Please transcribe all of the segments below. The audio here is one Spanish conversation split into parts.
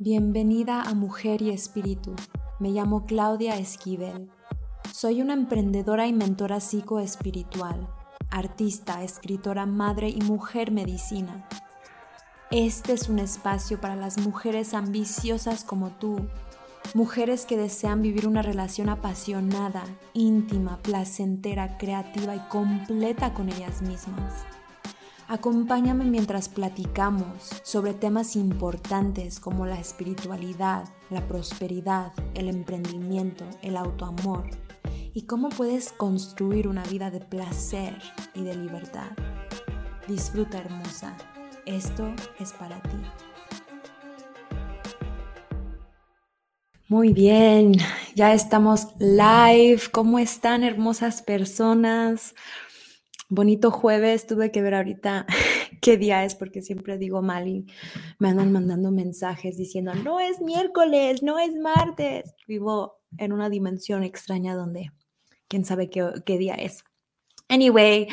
Bienvenida a Mujer y Espíritu. Me llamo Claudia Esquivel. Soy una emprendedora y mentora psicoespiritual, artista, escritora, madre y mujer medicina. Este es un espacio para las mujeres ambiciosas como tú, mujeres que desean vivir una relación apasionada, íntima, placentera, creativa y completa con ellas mismas. Acompáñame mientras platicamos sobre temas importantes como la espiritualidad, la prosperidad, el emprendimiento, el autoamor y cómo puedes construir una vida de placer y de libertad. Disfruta hermosa, esto es para ti. Muy bien, ya estamos live. ¿Cómo están hermosas personas? Bonito jueves, tuve que ver ahorita qué día es porque siempre digo mal y me andan mandando mensajes diciendo, no es miércoles, no es martes. Vivo en una dimensión extraña donde quién sabe qué, qué día es. Anyway,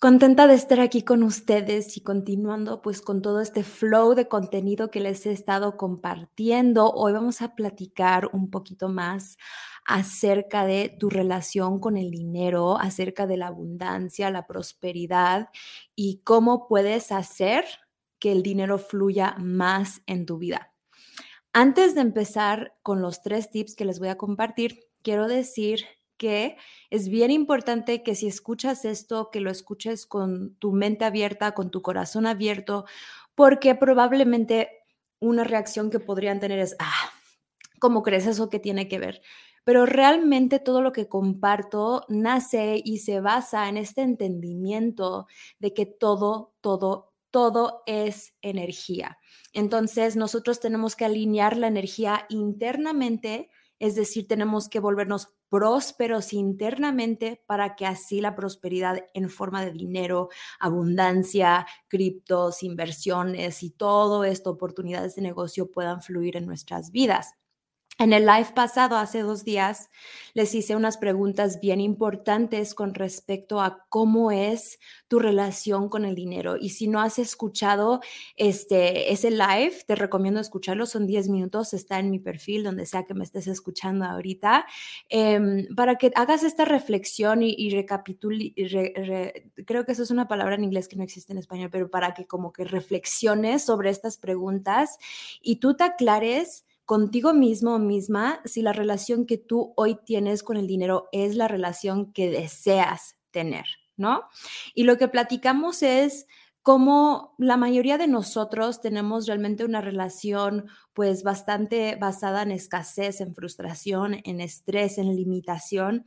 contenta de estar aquí con ustedes y continuando pues con todo este flow de contenido que les he estado compartiendo. Hoy vamos a platicar un poquito más acerca de tu relación con el dinero, acerca de la abundancia, la prosperidad y cómo puedes hacer que el dinero fluya más en tu vida. Antes de empezar con los tres tips que les voy a compartir, quiero decir que es bien importante que si escuchas esto, que lo escuches con tu mente abierta, con tu corazón abierto, porque probablemente una reacción que podrían tener es, ah, ¿cómo crees eso que tiene que ver? Pero realmente todo lo que comparto nace y se basa en este entendimiento de que todo, todo, todo es energía. Entonces nosotros tenemos que alinear la energía internamente, es decir, tenemos que volvernos prósperos internamente para que así la prosperidad en forma de dinero, abundancia, criptos, inversiones y todo esto, oportunidades de negocio puedan fluir en nuestras vidas. En el live pasado, hace dos días, les hice unas preguntas bien importantes con respecto a cómo es tu relación con el dinero. Y si no has escuchado este, ese live, te recomiendo escucharlo. Son 10 minutos, está en mi perfil, donde sea que me estés escuchando ahorita, em, para que hagas esta reflexión y, y creo que eso es una palabra en inglés que no existe en español, pero para que como que reflexiones sobre estas preguntas y tú te aclares contigo mismo o misma si la relación que tú hoy tienes con el dinero es la relación que deseas tener, ¿no? Y lo que platicamos es como la mayoría de nosotros tenemos realmente una relación pues bastante basada en escasez, en frustración, en estrés, en limitación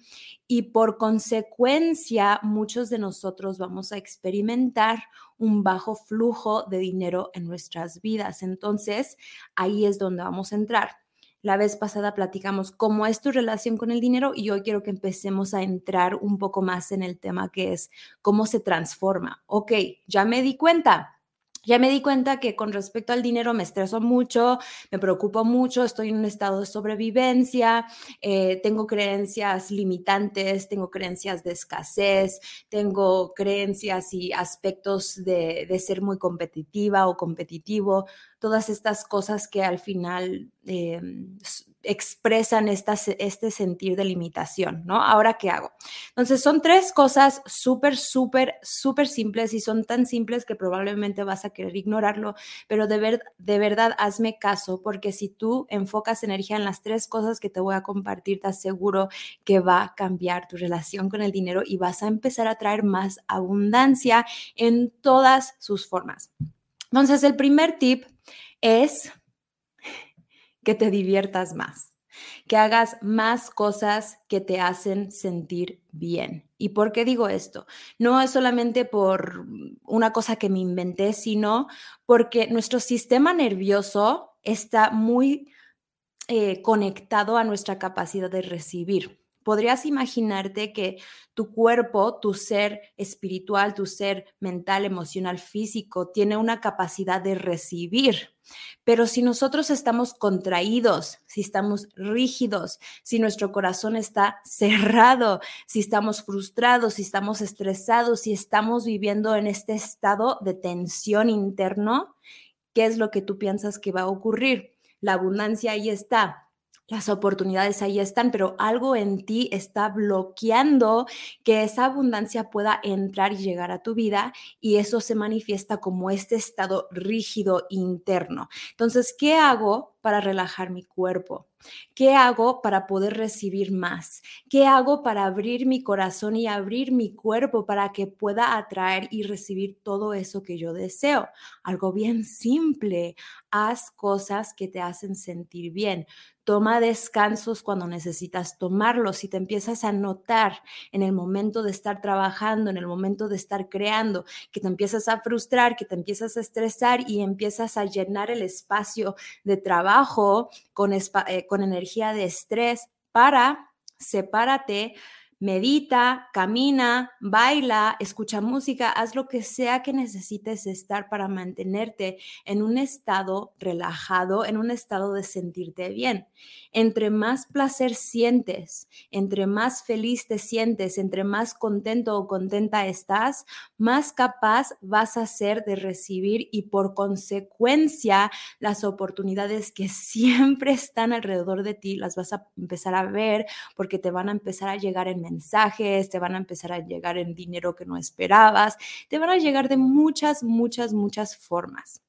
y por consecuencia muchos de nosotros vamos a experimentar un bajo flujo de dinero en nuestras vidas. Entonces, ahí es donde vamos a entrar. La vez pasada platicamos cómo es tu relación con el dinero y hoy quiero que empecemos a entrar un poco más en el tema que es cómo se transforma. Ok, ya me di cuenta, ya me di cuenta que con respecto al dinero me estreso mucho, me preocupo mucho, estoy en un estado de sobrevivencia, eh, tengo creencias limitantes, tengo creencias de escasez, tengo creencias y aspectos de, de ser muy competitiva o competitivo, todas estas cosas que al final eh, expresan este sentir de limitación, ¿no? Ahora, ¿qué hago? Entonces, son tres cosas súper, súper, súper simples y son tan simples que probablemente vas a querer ignorarlo, pero de, ver, de verdad hazme caso, porque si tú enfocas energía en las tres cosas que te voy a compartir, te aseguro que va a cambiar tu relación con el dinero y vas a empezar a traer más abundancia en todas sus formas. Entonces, el primer tip es que te diviertas más, que hagas más cosas que te hacen sentir bien. ¿Y por qué digo esto? No es solamente por una cosa que me inventé, sino porque nuestro sistema nervioso está muy eh, conectado a nuestra capacidad de recibir podrías imaginarte que tu cuerpo, tu ser espiritual, tu ser mental, emocional, físico, tiene una capacidad de recibir. Pero si nosotros estamos contraídos, si estamos rígidos, si nuestro corazón está cerrado, si estamos frustrados, si estamos estresados, si estamos viviendo en este estado de tensión interno, ¿qué es lo que tú piensas que va a ocurrir? la abundancia ahí está las oportunidades ahí están, pero algo en ti está bloqueando que esa abundancia pueda entrar y llegar a tu vida y eso se manifiesta como este estado rígido interno. Entonces, ¿qué hago para relajar mi cuerpo? ¿Qué hago para poder recibir más? ¿Qué hago para abrir mi corazón y abrir mi cuerpo para que pueda atraer y recibir todo eso que yo deseo? Algo bien simple. Haz cosas que te hacen sentir bien. Toma descansos cuando necesitas tomarlos. Si te empiezas a notar en el momento de estar trabajando, en el momento de estar creando, que te empiezas a frustrar, que te empiezas a estresar y empiezas a llenar el espacio de trabajo con, eh, con energía de estrés, para, sepárate, Medita, camina, baila, escucha música, haz lo que sea que necesites estar para mantenerte en un estado relajado, en un estado de sentirte bien. Entre más placer sientes, entre más feliz te sientes, entre más contento o contenta estás, más capaz vas a ser de recibir y por consecuencia las oportunidades que siempre están alrededor de ti las vas a empezar a ver porque te van a empezar a llegar en mensajes, te van a empezar a llegar en dinero que no esperabas, te van a llegar de muchas, muchas, muchas formas.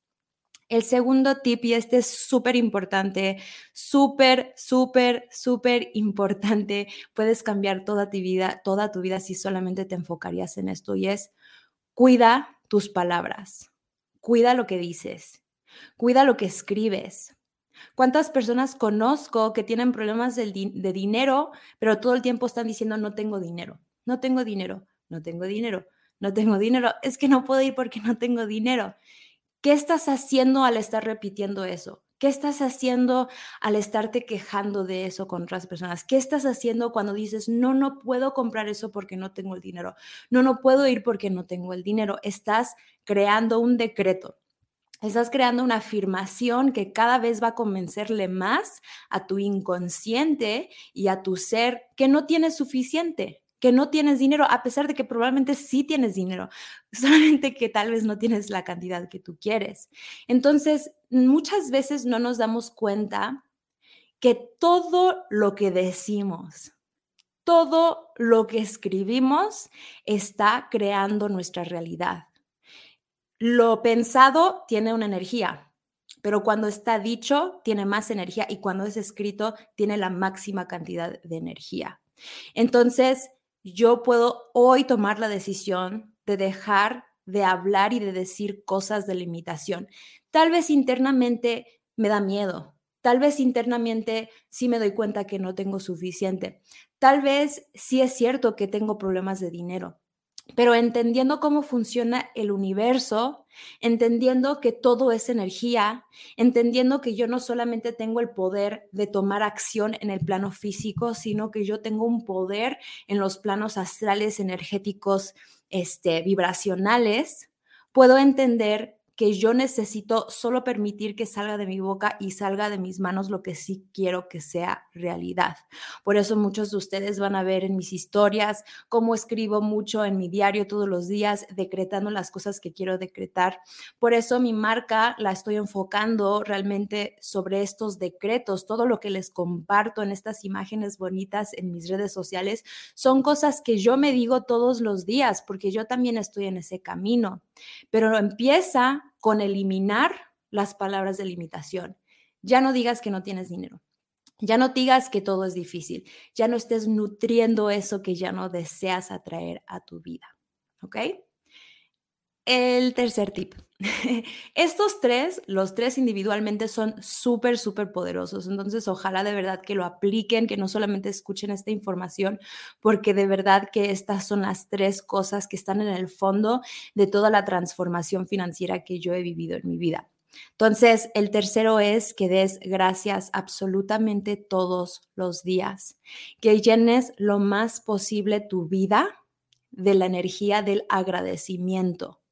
El segundo tip, y este es súper importante, súper, súper, súper importante, puedes cambiar toda tu vida, toda tu vida si solamente te enfocarías en esto, y es cuida tus palabras, cuida lo que dices, cuida lo que escribes, ¿Cuántas personas conozco que tienen problemas de, dinero, pero todo el tiempo están diciendo no tengo dinero, no tengo dinero, no tengo dinero, no tengo dinero? Es que no puedo ir porque no tengo dinero. ¿Qué estás haciendo al estar repitiendo eso? ¿Qué estás haciendo al estarte quejando de eso con otras personas? ¿Qué estás haciendo cuando dices, no, no puedo comprar eso porque no tengo el dinero? No, no puedo ir porque no tengo el dinero. Estás creando un decreto. Estás creando una afirmación que cada vez va a convencerle más a tu inconsciente y a tu ser que no tienes suficiente, que no tienes dinero, a pesar de que probablemente sí tienes dinero, solamente que tal vez no tienes la cantidad que tú quieres. Entonces, muchas veces no nos damos cuenta que todo lo que decimos, todo lo que escribimos está creando nuestra realidad. Lo pensado tiene una energía, pero cuando está dicho tiene más energía y cuando es escrito tiene la máxima cantidad de energía. Entonces, yo puedo hoy tomar la decisión de dejar de hablar y de decir cosas de limitación. Tal vez internamente me da miedo, tal vez internamente sí me doy cuenta que no tengo suficiente, tal vez sí es cierto que tengo problemas de dinero, pero entendiendo cómo funciona el universo, entendiendo que todo es energía, entendiendo que yo no solamente tengo el poder de tomar acción en el plano físico, sino que yo tengo un poder en los planos astrales, energéticos, este, vibracionales, puedo entender que yo necesito solo permitir que salga de mi boca y salga de mis manos lo que sí quiero que sea realidad. Por eso muchos de ustedes van a ver en mis historias cómo escribo mucho en mi diario todos los días, decretando las cosas que quiero decretar. Por eso mi marca la estoy enfocando realmente sobre estos decretos. Todo lo que les comparto en estas imágenes bonitas en mis redes sociales son cosas que yo me digo todos los días, porque yo también estoy en ese camino. Pero empieza con eliminar las palabras de limitación. Ya no digas que no tienes dinero. Ya no digas que todo es difícil. Ya no estés nutriendo eso que ya no deseas atraer a tu vida. ¿Ok? El tercer tip. Estos tres, los tres individualmente son súper, súper poderosos. Entonces, ojalá de verdad que lo apliquen, que no solamente escuchen esta información, porque de verdad que estas son las tres cosas que están en el fondo de toda la transformación financiera que yo he vivido en mi vida. Entonces, el tercero es que des gracias absolutamente todos los días, que llenes lo más posible tu vida de la energía del agradecimiento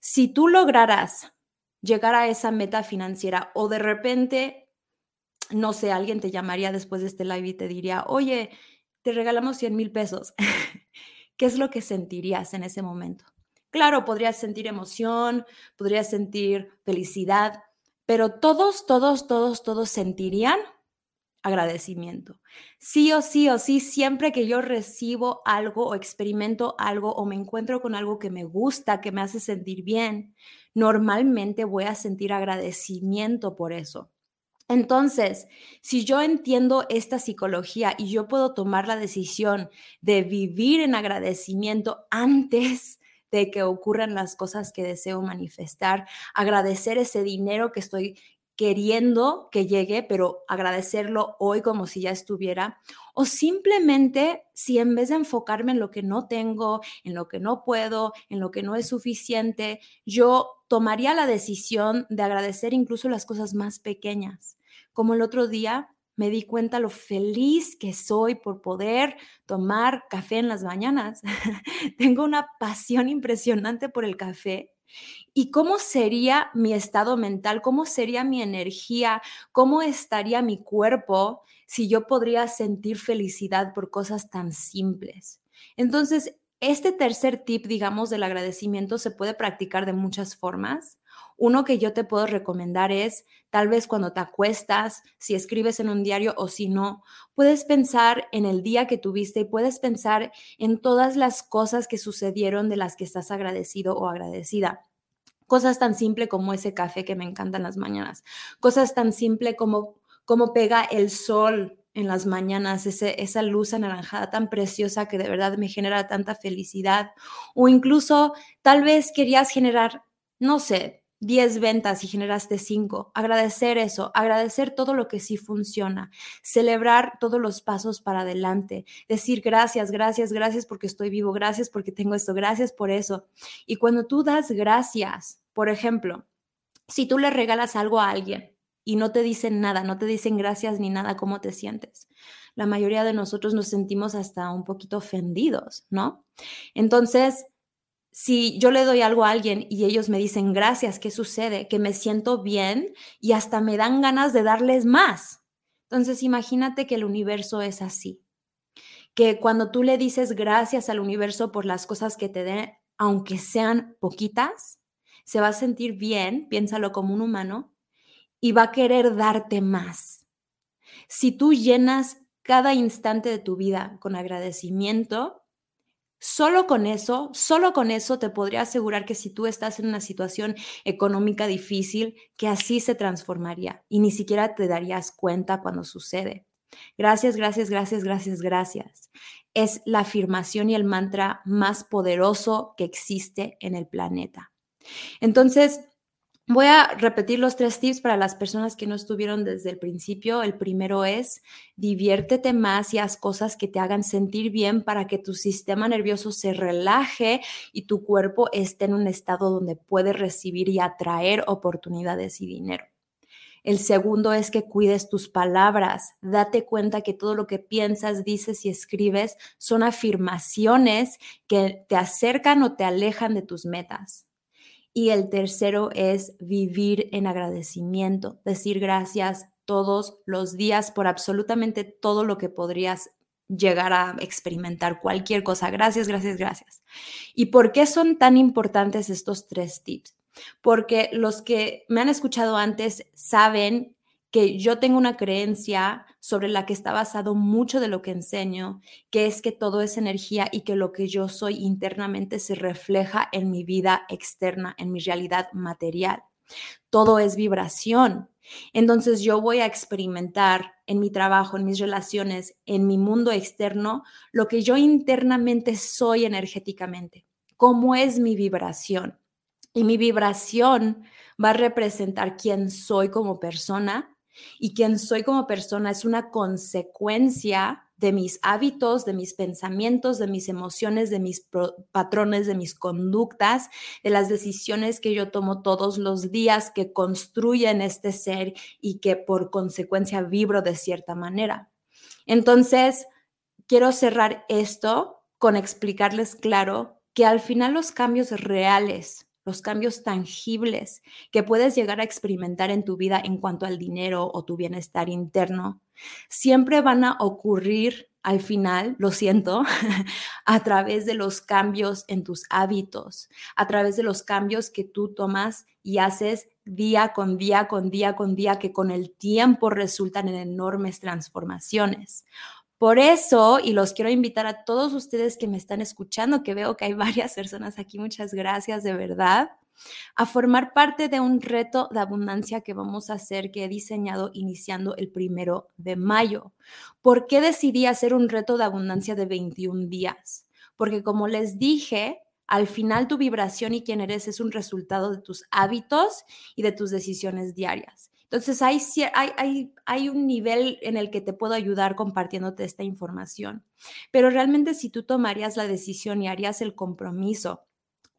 si tú lograras llegar a esa meta financiera o de repente, no sé, alguien te llamaría después de este live y te diría, oye, te regalamos 100 mil pesos, ¿qué es lo que sentirías en ese momento? Claro, podrías sentir emoción, podrías sentir felicidad, pero todos, todos, todos, todos sentirían agradecimiento. Sí o sí o sí, siempre que yo recibo algo o experimento algo o me encuentro con algo que me gusta, que me hace sentir bien, normalmente voy a sentir agradecimiento por eso. Entonces, si yo entiendo esta psicología y yo puedo tomar la decisión de vivir en agradecimiento antes de que ocurran las cosas que deseo manifestar, agradecer ese dinero que estoy queriendo que llegue, pero agradecerlo hoy como si ya estuviera, o simplemente si en vez de enfocarme en lo que no tengo, en lo que no puedo, en lo que no es suficiente, yo tomaría la decisión de agradecer incluso las cosas más pequeñas, como el otro día me di cuenta lo feliz que soy por poder tomar café en las mañanas. Tengo una pasión impresionante por el café ¿Y cómo sería mi estado mental? ¿Cómo sería mi energía? ¿Cómo estaría mi cuerpo si yo podría sentir felicidad por cosas tan simples? Entonces, este tercer tip, digamos, del agradecimiento se puede practicar de muchas formas. Uno que yo te puedo recomendar es, tal vez cuando te acuestas, si escribes en un diario o si no, puedes pensar en el día que tuviste y puedes pensar en todas las cosas que sucedieron de las que estás agradecido o agradecida. Cosas tan simples como ese café que me encanta en las mañanas. Cosas tan simples como cómo pega el sol en las mañanas, ese, esa luz anaranjada tan preciosa que de verdad me genera tanta felicidad. O incluso tal vez querías generar, no sé, 10 ventas y generaste 5. Agradecer eso, agradecer todo lo que sí funciona, celebrar todos los pasos para adelante, decir gracias, gracias, gracias porque estoy vivo, gracias porque tengo esto, gracias por eso. Y cuando tú das gracias, por ejemplo, si tú le regalas algo a alguien y no te dicen nada, no te dicen gracias ni nada, ¿cómo te sientes? La mayoría de nosotros nos sentimos hasta un poquito ofendidos, ¿no? Entonces, si yo le doy algo a alguien y ellos me dicen gracias, ¿qué sucede? Que me siento bien y hasta me dan ganas de darles más. Entonces imagínate que el universo es así, que cuando tú le dices gracias al universo por las cosas que te den, aunque sean poquitas, se va a sentir bien, piénsalo como un humano, y va a querer darte más. Si tú llenas cada instante de tu vida con agradecimiento, Solo con eso, solo con eso te podría asegurar que si tú estás en una situación económica difícil, que así se transformaría y ni siquiera te darías cuenta cuando sucede. Gracias, gracias, gracias, gracias, gracias. Es la afirmación y el mantra más poderoso que existe en el planeta. Entonces, Voy a repetir los tres tips para las personas que no estuvieron desde el principio. El primero es diviértete más y haz cosas que te hagan sentir bien para que tu sistema nervioso se relaje y tu cuerpo esté en un estado donde puede recibir y atraer oportunidades y dinero. El segundo es que cuides tus palabras. Date cuenta que todo lo que piensas, dices y escribes son afirmaciones que te acercan o te alejan de tus metas. Y el tercero es vivir en agradecimiento, decir gracias todos los días por absolutamente todo lo que podrías llegar a experimentar, cualquier cosa. Gracias, gracias, gracias. ¿Y por qué son tan importantes estos tres tips? Porque los que me han escuchado antes saben que yo tengo una creencia sobre la que está basado mucho de lo que enseño, que es que todo es energía y que lo que yo soy internamente se refleja en mi vida externa, en mi realidad material. Todo es vibración. Entonces yo voy a experimentar en mi trabajo, en mis relaciones, en mi mundo externo, lo que yo internamente soy energéticamente, cómo es mi vibración. Y mi vibración va a representar quién soy como persona y quién soy como persona es una consecuencia de mis hábitos, de mis pensamientos, de mis emociones, de mis patrones, de mis conductas, de las decisiones que yo tomo todos los días que construyen este ser y que por consecuencia vibro de cierta manera. Entonces, quiero cerrar esto con explicarles claro que al final los cambios reales los cambios tangibles que puedes llegar a experimentar en tu vida en cuanto al dinero o tu bienestar interno, siempre van a ocurrir al final, lo siento, a través de los cambios en tus hábitos, a través de los cambios que tú tomas y haces día con día, con día, con día, que con el tiempo resultan en enormes transformaciones. Por eso, y los quiero invitar a todos ustedes que me están escuchando, que veo que hay varias personas aquí, muchas gracias de verdad, a formar parte de un reto de abundancia que vamos a hacer, que he diseñado iniciando el primero de mayo. ¿Por qué decidí hacer un reto de abundancia de 21 días? Porque como les dije, al final tu vibración y quién eres es un resultado de tus hábitos y de tus decisiones diarias. Entonces hay, hay, hay, un nivel en el que te puedo ayudar compartiéndote esta información. Pero realmente si tú tomarías la decisión y harías el compromiso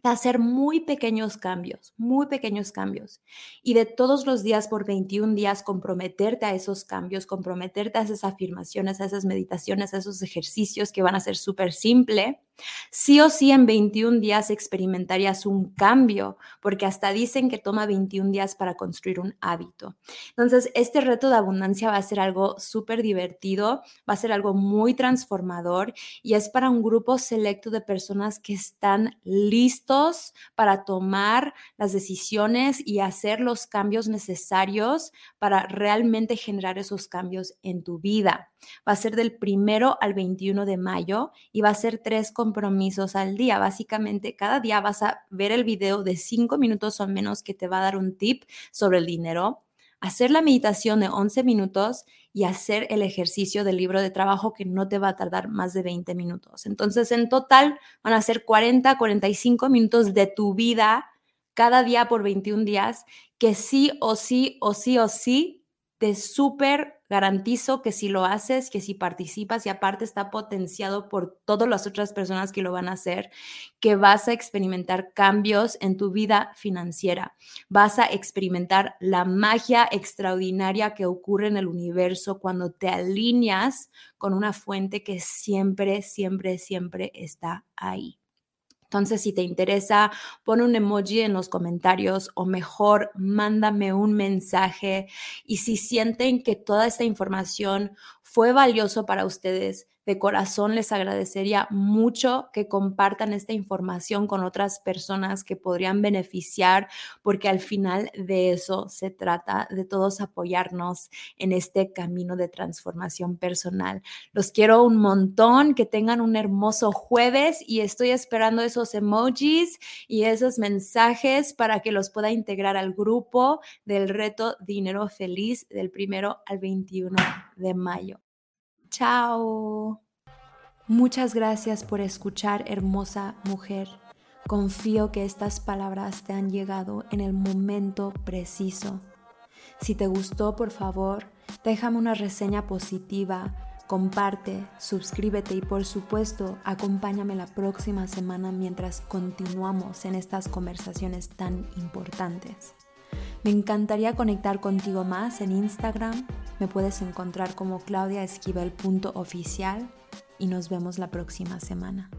hacer muy pequeños cambios, muy pequeños cambios. Y de todos los días por 21 días comprometerte a esos cambios, comprometerte a esas afirmaciones, a esas meditaciones, a esos ejercicios que van a ser súper simple Sí o sí en 21 días experimentarías un cambio, porque hasta dicen que toma 21 días para construir un hábito. Entonces, este reto de abundancia va a ser algo súper divertido, va a ser algo muy transformador y es para un grupo selecto de personas que están listos para tomar las decisiones y hacer los cambios necesarios para realmente generar esos cambios en tu vida. Va a ser del primero al 21 de mayo y va a ser tres compromisos al día. Básicamente, cada día vas a ver el video de cinco minutos o menos que te va a dar un tip sobre el dinero, hacer la meditación de 11 minutos y hacer el ejercicio del libro de trabajo que no te va a tardar más de 20 minutos. Entonces, en total van a ser 40, 45 minutos de tu vida cada día por 21 días que sí o sí o sí o sí te súper Garantizo que si lo haces, que si participas y aparte está potenciado por todas las otras personas que lo van a hacer, que vas a experimentar cambios en tu vida financiera. Vas a experimentar la magia extraordinaria que ocurre en el universo cuando te alineas con una fuente que siempre, siempre, siempre está ahí. Entonces, si te interesa, pon un emoji en los comentarios o mejor, mándame un mensaje. Y si sienten que toda esta información fue valioso para ustedes, de corazón les agradecería mucho que compartan esta información con otras personas que podrían beneficiar, porque al final de eso se trata, de todos apoyarnos en este camino de transformación personal. Los quiero un montón, que tengan un hermoso jueves y estoy esperando esos emojis y esos mensajes para que los pueda integrar al grupo del reto Dinero Feliz del primero al 21 de mayo. Chao. Muchas gracias por escuchar, hermosa mujer. Confío que estas palabras te han llegado en el momento preciso. Si te gustó, por favor, déjame una reseña positiva, comparte, suscríbete y por supuesto, acompáñame la próxima semana mientras continuamos en estas conversaciones tan importantes. Me encantaría conectar contigo más en Instagram. Me puedes encontrar como claudiaesquivel.oficial y nos vemos la próxima semana.